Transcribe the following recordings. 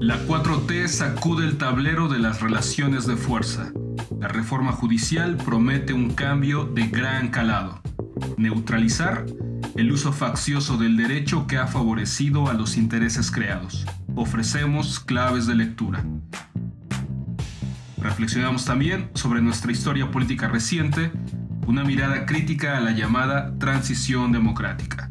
La 4T sacude el tablero de las relaciones de fuerza. La reforma judicial promete un cambio de gran calado. Neutralizar el uso faccioso del derecho que ha favorecido a los intereses creados. Ofrecemos claves de lectura. Reflexionamos también sobre nuestra historia política reciente, una mirada crítica a la llamada transición democrática.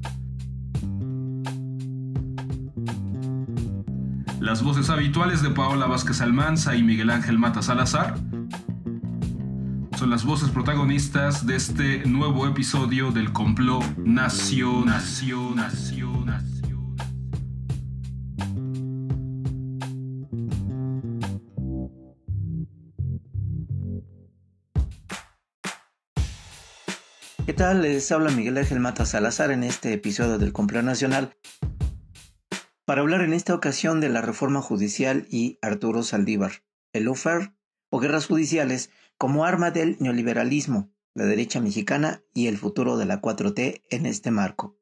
Las voces habituales de Paola Vázquez Almanza y Miguel Ángel Mata Salazar son las voces protagonistas de este nuevo episodio del complot Nación. ¿Qué tal? Les habla Miguel Ángel Mata Salazar en este episodio del Complot Nacional para hablar en esta ocasión de la reforma judicial y Arturo Saldívar, el lawfare o guerras judiciales como arma del neoliberalismo, la derecha mexicana y el futuro de la 4T en este marco.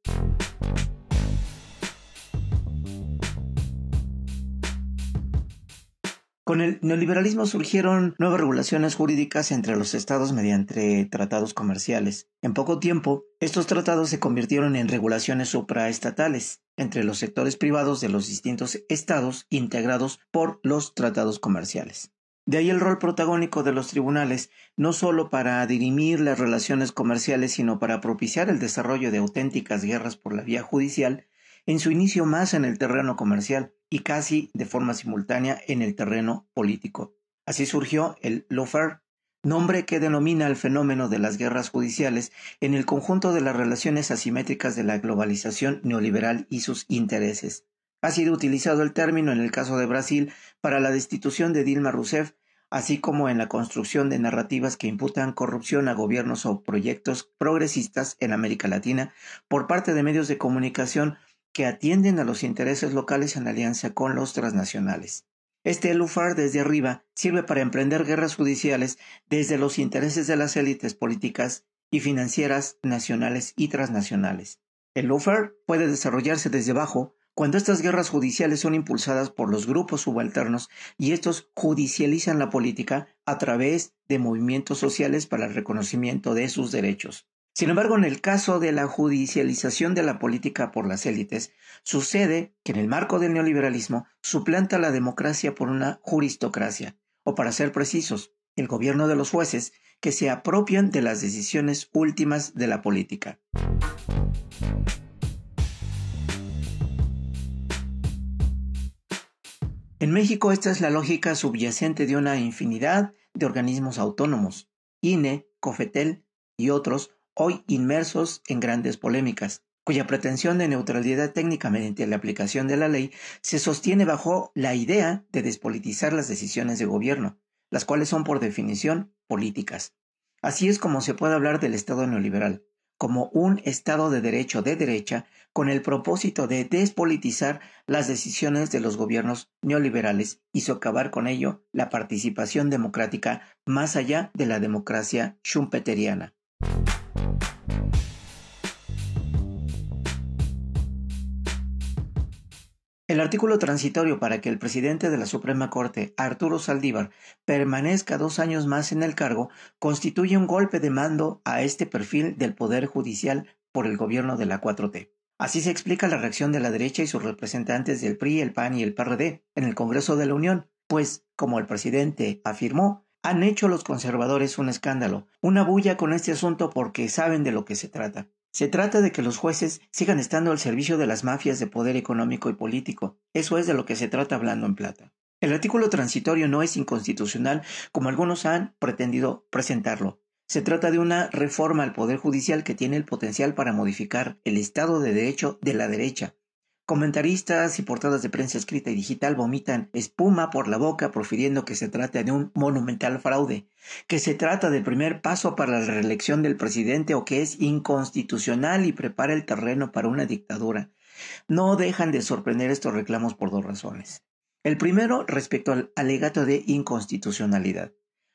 Con el neoliberalismo surgieron nuevas regulaciones jurídicas entre los estados mediante tratados comerciales. En poco tiempo, estos tratados se convirtieron en regulaciones supraestatales entre los sectores privados de los distintos estados integrados por los tratados comerciales. De ahí el rol protagónico de los tribunales, no solo para dirimir las relaciones comerciales, sino para propiciar el desarrollo de auténticas guerras por la vía judicial, en su inicio más en el terreno comercial y casi de forma simultánea en el terreno político. Así surgió el lawfare, nombre que denomina el fenómeno de las guerras judiciales en el conjunto de las relaciones asimétricas de la globalización neoliberal y sus intereses. Ha sido utilizado el término en el caso de Brasil para la destitución de Dilma Rousseff, así como en la construcción de narrativas que imputan corrupción a gobiernos o proyectos progresistas en América Latina por parte de medios de comunicación que atienden a los intereses locales en alianza con los transnacionales. Este LUFAR desde arriba sirve para emprender guerras judiciales desde los intereses de las élites políticas y financieras nacionales y transnacionales. El LUFAR puede desarrollarse desde abajo cuando estas guerras judiciales son impulsadas por los grupos subalternos y estos judicializan la política a través de movimientos sociales para el reconocimiento de sus derechos. Sin embargo, en el caso de la judicialización de la política por las élites, sucede que en el marco del neoliberalismo suplanta la democracia por una juristocracia, o para ser precisos, el gobierno de los jueces que se apropian de las decisiones últimas de la política. En México esta es la lógica subyacente de una infinidad de organismos autónomos, INE, COFETEL y otros, hoy inmersos en grandes polémicas, cuya pretensión de neutralidad técnica mediante la aplicación de la ley se sostiene bajo la idea de despolitizar las decisiones de gobierno, las cuales son por definición políticas. Así es como se puede hablar del Estado neoliberal, como un Estado de derecho de derecha con el propósito de despolitizar las decisiones de los gobiernos neoliberales y socavar con ello la participación democrática más allá de la democracia schumpeteriana. El artículo transitorio para que el presidente de la Suprema Corte, Arturo Saldívar, permanezca dos años más en el cargo constituye un golpe de mando a este perfil del Poder Judicial por el gobierno de la 4T. Así se explica la reacción de la derecha y sus representantes del PRI, el PAN y el PRD en el Congreso de la Unión, pues, como el presidente afirmó, han hecho los conservadores un escándalo, una bulla con este asunto porque saben de lo que se trata. Se trata de que los jueces sigan estando al servicio de las mafias de poder económico y político. Eso es de lo que se trata hablando en plata. El artículo transitorio no es inconstitucional como algunos han pretendido presentarlo. Se trata de una reforma al Poder Judicial que tiene el potencial para modificar el Estado de Derecho de la derecha, Comentaristas y portadas de prensa escrita y digital vomitan espuma por la boca profiriendo que se trata de un monumental fraude, que se trata del primer paso para la reelección del presidente o que es inconstitucional y prepara el terreno para una dictadura. No dejan de sorprender estos reclamos por dos razones. El primero respecto al alegato de inconstitucionalidad.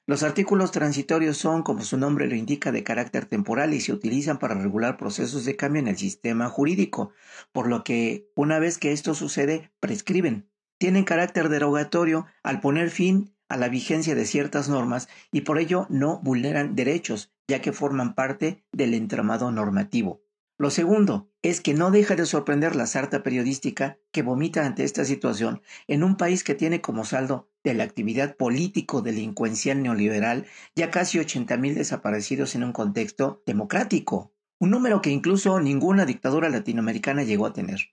Los artículos transitorios son, como su nombre lo indica, de carácter temporal y se utilizan para regular procesos de cambio en el sistema jurídico, por lo que una vez que esto sucede, prescriben. tienen carácter derogatorio al poner fin a la vigencia de ciertas normas y por ello no vulneran derechos, ya que forman parte del entramado normativo. Lo segundo es que no deja de sorprender la sarta periodística que vomita ante esta situación en un país que tiene como saldo de la actividad político-delincuencial neoliberal ya casi 80.000 desaparecidos en un contexto democrático, un número que incluso ninguna dictadura latinoamericana llegó a tener.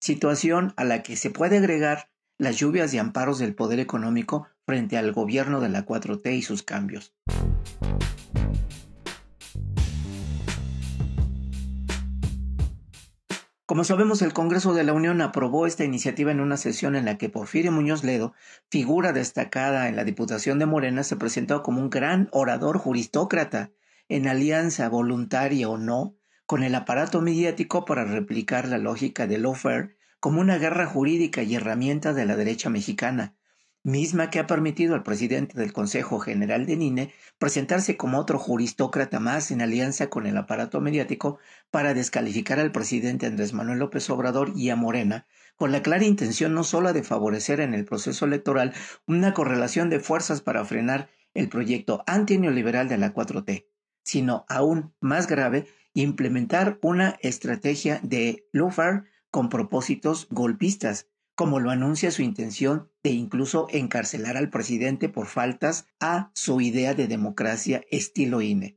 Situación a la que se puede agregar las lluvias de amparos del poder económico frente al gobierno de la 4T y sus cambios. Como sabemos, el Congreso de la Unión aprobó esta iniciativa en una sesión en la que Porfirio Muñoz Ledo, figura destacada en la Diputación de Morena, se presentó como un gran orador juristócrata, en alianza voluntaria o no con el aparato mediático para replicar la lógica de lawfare como una guerra jurídica y herramienta de la derecha mexicana, misma que ha permitido al presidente del Consejo General de NINE presentarse como otro juristócrata más en alianza con el aparato mediático para descalificar al presidente Andrés Manuel López Obrador y a Morena, con la clara intención no solo de favorecer en el proceso electoral una correlación de fuerzas para frenar el proyecto antineoliberal de la 4T, sino aún más grave, implementar una estrategia de lawfare con propósitos golpistas, como lo anuncia su intención de incluso encarcelar al presidente por faltas a su idea de democracia estilo INE.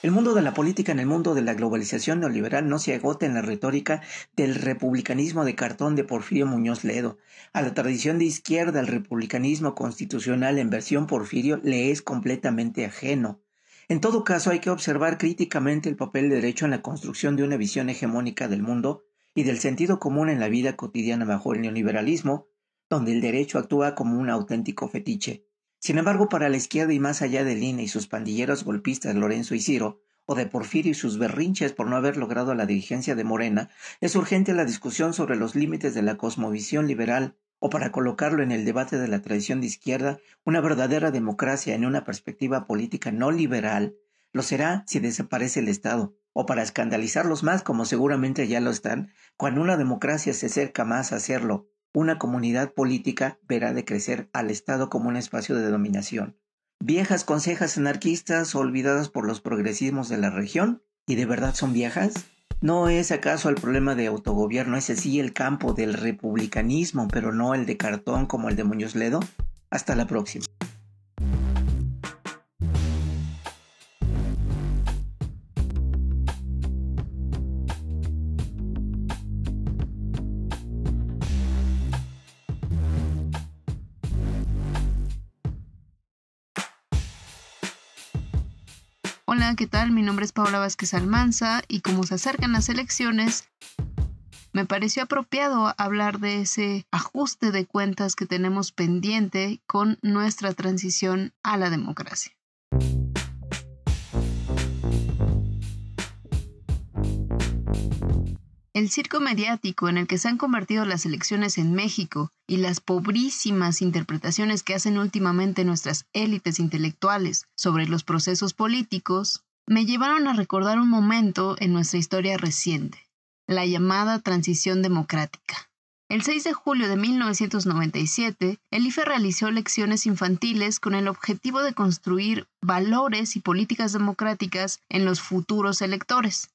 El mundo de la política en el mundo de la globalización neoliberal no se agota en la retórica del republicanismo de cartón de Porfirio Muñoz Ledo. A la tradición de izquierda, el republicanismo constitucional en versión Porfirio le es completamente ajeno. En todo caso, hay que observar críticamente el papel del derecho en la construcción de una visión hegemónica del mundo y del sentido común en la vida cotidiana bajo el neoliberalismo, donde el derecho actúa como un auténtico fetiche. Sin embargo, para la izquierda y más allá de Lina y sus pandilleros golpistas Lorenzo y Ciro, o de Porfirio y sus berrinches por no haber logrado la dirigencia de Morena, es urgente la discusión sobre los límites de la cosmovisión liberal o para colocarlo en el debate de la tradición de izquierda, una verdadera democracia en una perspectiva política no liberal, lo será si desaparece el Estado, o para escandalizarlos más como seguramente ya lo están, cuando una democracia se acerca más a hacerlo, una comunidad política verá de crecer al Estado como un espacio de dominación. Viejas consejas anarquistas olvidadas por los progresismos de la región, ¿y de verdad son viejas? ¿No es acaso el problema de autogobierno ese sí el campo del republicanismo, pero no el de cartón como el de Muñoz Ledo? Hasta la próxima. Hola, ¿qué tal? Mi nombre es Paola Vázquez Almanza y como se acercan las elecciones, me pareció apropiado hablar de ese ajuste de cuentas que tenemos pendiente con nuestra transición a la democracia. El circo mediático en el que se han convertido las elecciones en México y las pobrísimas interpretaciones que hacen últimamente nuestras élites intelectuales sobre los procesos políticos me llevaron a recordar un momento en nuestra historia reciente, la llamada transición democrática. El 6 de julio de 1997, el IFE realizó elecciones infantiles con el objetivo de construir valores y políticas democráticas en los futuros electores.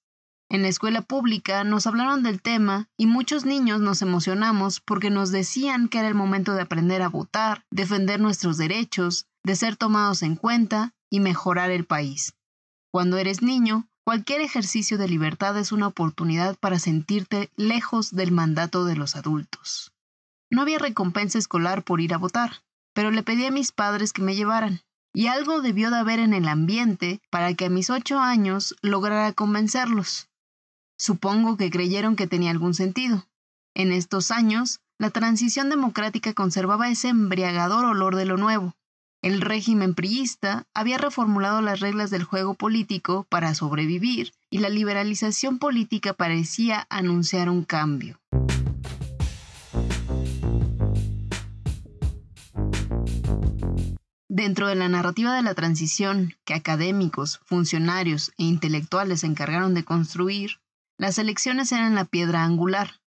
En la escuela pública nos hablaron del tema y muchos niños nos emocionamos porque nos decían que era el momento de aprender a votar, defender nuestros derechos, de ser tomados en cuenta y mejorar el país. Cuando eres niño, cualquier ejercicio de libertad es una oportunidad para sentirte lejos del mandato de los adultos. No había recompensa escolar por ir a votar, pero le pedí a mis padres que me llevaran, y algo debió de haber en el ambiente para que a mis ocho años lograra convencerlos. Supongo que creyeron que tenía algún sentido. En estos años, la transición democrática conservaba ese embriagador olor de lo nuevo. El régimen priista había reformulado las reglas del juego político para sobrevivir y la liberalización política parecía anunciar un cambio. Dentro de la narrativa de la transición que académicos, funcionarios e intelectuales se encargaron de construir, las elecciones eran la piedra angular,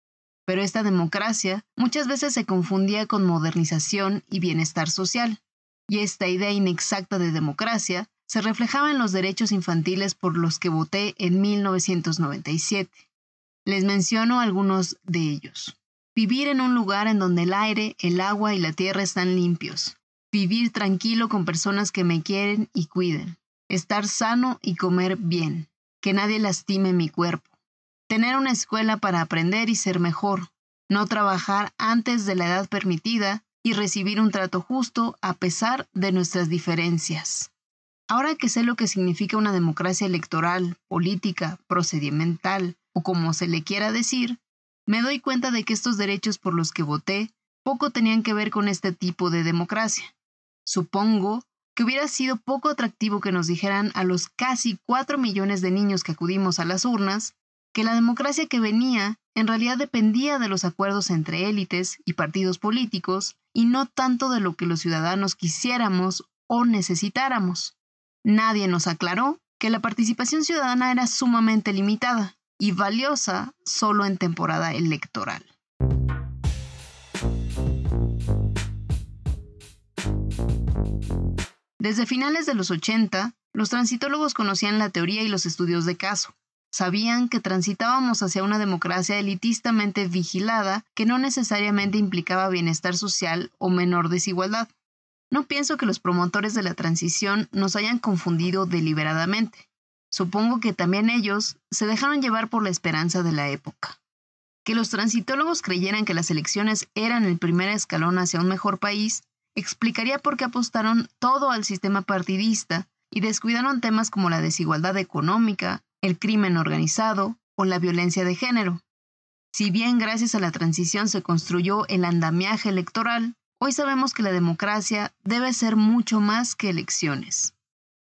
pero esta democracia muchas veces se confundía con modernización y bienestar social, y esta idea inexacta de democracia se reflejaba en los derechos infantiles por los que voté en 1997. Les menciono algunos de ellos. Vivir en un lugar en donde el aire, el agua y la tierra están limpios. Vivir tranquilo con personas que me quieren y cuiden. Estar sano y comer bien. Que nadie lastime mi cuerpo. Tener una escuela para aprender y ser mejor. No trabajar antes de la edad permitida y recibir un trato justo a pesar de nuestras diferencias. Ahora que sé lo que significa una democracia electoral, política, procedimental o como se le quiera decir, me doy cuenta de que estos derechos por los que voté poco tenían que ver con este tipo de democracia. Supongo que hubiera sido poco atractivo que nos dijeran a los casi cuatro millones de niños que acudimos a las urnas que la democracia que venía en realidad dependía de los acuerdos entre élites y partidos políticos y no tanto de lo que los ciudadanos quisiéramos o necesitáramos. Nadie nos aclaró que la participación ciudadana era sumamente limitada y valiosa solo en temporada electoral. Desde finales de los 80, los transitólogos conocían la teoría y los estudios de caso, sabían que transitábamos hacia una democracia elitistamente vigilada que no necesariamente implicaba bienestar social o menor desigualdad. No pienso que los promotores de la transición nos hayan confundido deliberadamente. Supongo que también ellos se dejaron llevar por la esperanza de la época. Que los transitólogos creyeran que las elecciones eran el primer escalón hacia un mejor país explicaría por qué apostaron todo al sistema partidista y descuidaron temas como la desigualdad económica, el crimen organizado o la violencia de género. Si bien gracias a la transición se construyó el andamiaje electoral, hoy sabemos que la democracia debe ser mucho más que elecciones.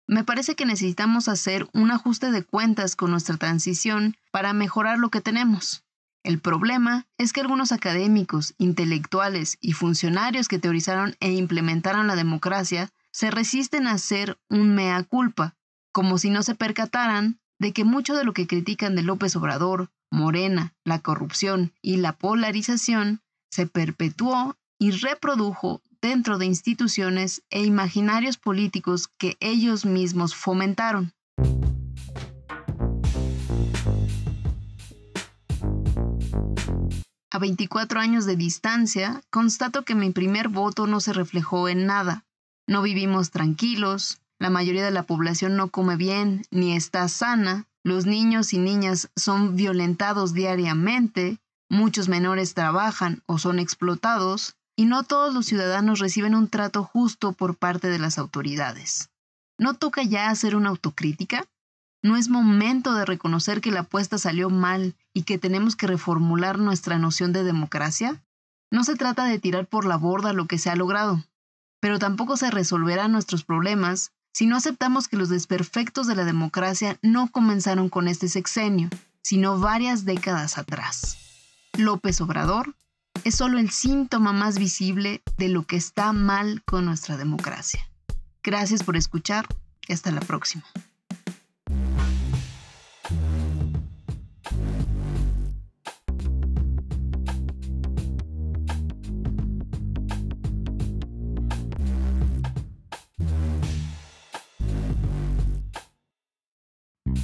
Me parece que necesitamos hacer un ajuste de cuentas con nuestra transición para mejorar lo que tenemos. El problema es que algunos académicos, intelectuales y funcionarios que teorizaron e implementaron la democracia se resisten a hacer un mea culpa, como si no se percataran de que mucho de lo que critican de López Obrador, Morena, la corrupción y la polarización se perpetuó y reprodujo dentro de instituciones e imaginarios políticos que ellos mismos fomentaron. A 24 años de distancia, constato que mi primer voto no se reflejó en nada. No vivimos tranquilos, la mayoría de la población no come bien ni está sana, los niños y niñas son violentados diariamente, muchos menores trabajan o son explotados, y no todos los ciudadanos reciben un trato justo por parte de las autoridades. ¿No toca ya hacer una autocrítica? ¿No es momento de reconocer que la apuesta salió mal y que tenemos que reformular nuestra noción de democracia? No se trata de tirar por la borda lo que se ha logrado, pero tampoco se resolverán nuestros problemas si no aceptamos que los desperfectos de la democracia no comenzaron con este sexenio, sino varias décadas atrás. López Obrador es solo el síntoma más visible de lo que está mal con nuestra democracia. Gracias por escuchar y hasta la próxima.